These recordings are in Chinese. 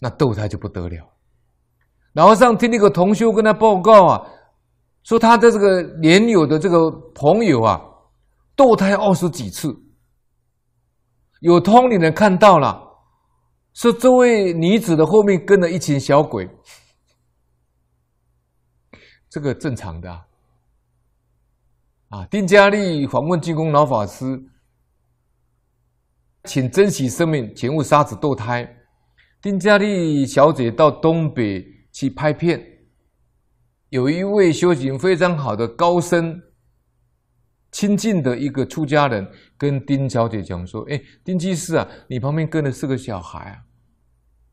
那堕胎就不得了。然后上听那个同修跟他报告啊，说他的这个年友的这个朋友啊，堕胎二十几次，有通灵人看到了，说这位女子的后面跟了一群小鬼，这个正常的啊。啊，丁嘉丽访问净空老法师，请珍惜生命，请勿杀子堕胎。丁家利小姐到东北去拍片，有一位修行非常好的高僧，亲近的一个出家人，跟丁小姐讲说：“哎，丁居士啊，你旁边跟的是个小孩啊。”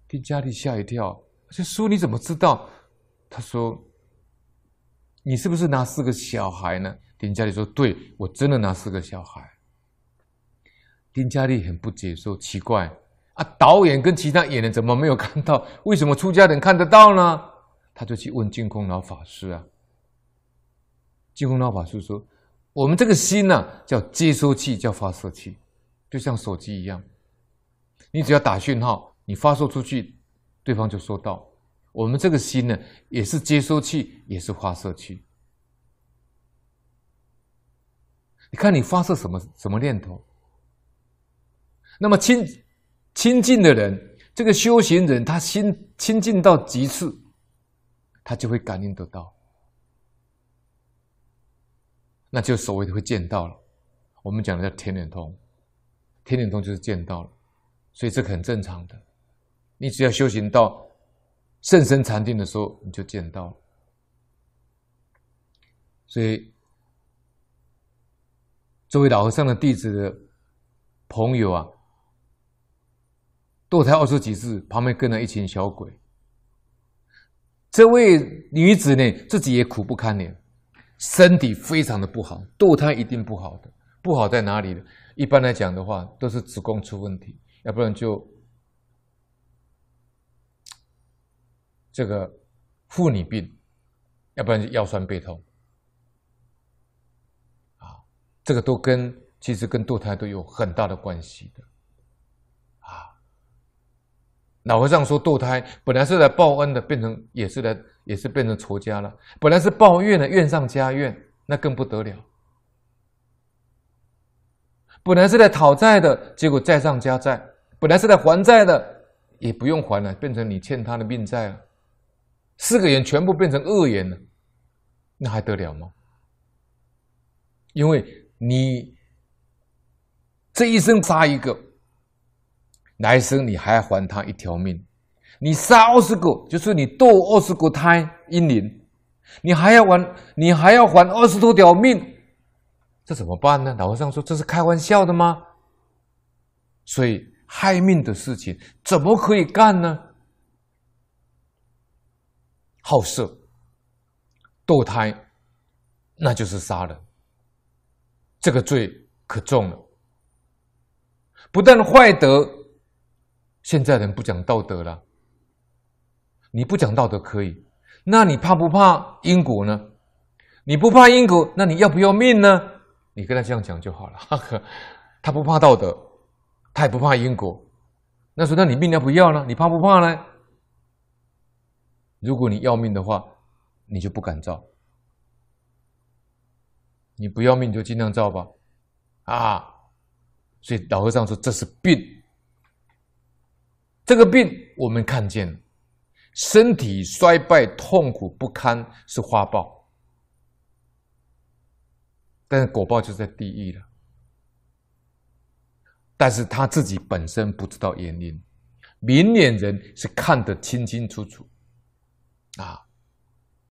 丁家利吓一跳，这书你怎么知道？他说：“你是不是拿四个小孩呢？”丁家利说：“对，我真的拿四个小孩。”丁家利很不解，说：“奇怪啊，导演跟其他演员怎么没有看到？为什么出家人看得到呢？”他就去问净空老法师啊。净空老法师说：“我们这个心呢、啊，叫接收器，叫发射器，就像手机一样，你只要打讯号，你发射出去，对方就收到。我们这个心呢，也是接收器，也是发射器。”你看你发射什么什么念头？那么亲亲近的人，这个修行人，他心亲近到极致，他就会感应得到，那就所谓的会见到了。我们讲的叫天眼通，天眼通就是见到了，所以这很正常的。你只要修行到甚深禅定的时候，你就见到了。所以。作为老和尚的弟子的朋友啊，堕胎二十几次，旁边跟了一群小鬼。这位女子呢，自己也苦不堪言，身体非常的不好，堕胎一定不好的。不好在哪里呢？一般来讲的话，都是子宫出问题，要不然就这个妇女病，要不然就腰酸背痛。啊这个都跟其实跟堕胎都有很大的关系的，老和尚说堕胎本来是来报恩的，变成也是来也是变成仇家了。本来是报怨的，怨上加怨，那更不得了。本来是来讨债的，结果债上加债；本来是来还债的，也不用还了，变成你欠他的命债了。四个人全部变成恶人了，那还得了吗？因为。你这一生杀一个，来生你还要还他一条命。你杀二十个，就是你堕二十个胎婴灵，你还要还，你还要还二十多条命，这怎么办呢？老和尚说：“这是开玩笑的吗？”所以害命的事情怎么可以干呢？好色、堕胎，那就是杀人。这个罪可重了，不但坏德，现在人不讲道德了。你不讲道德可以，那你怕不怕因果呢？你不怕因果，那你要不要命呢？你跟他这样讲就好了。他不怕道德，他也不怕因果，那说那你命要不要呢？你怕不怕呢？如果你要命的话，你就不敢造。你不要命就尽量造吧，啊！所以老和尚说这是病，这个病我们看见了，身体衰败、痛苦不堪是花报，但是果报就在地狱了。但是他自己本身不知道原因，明眼人是看得清清楚楚，啊。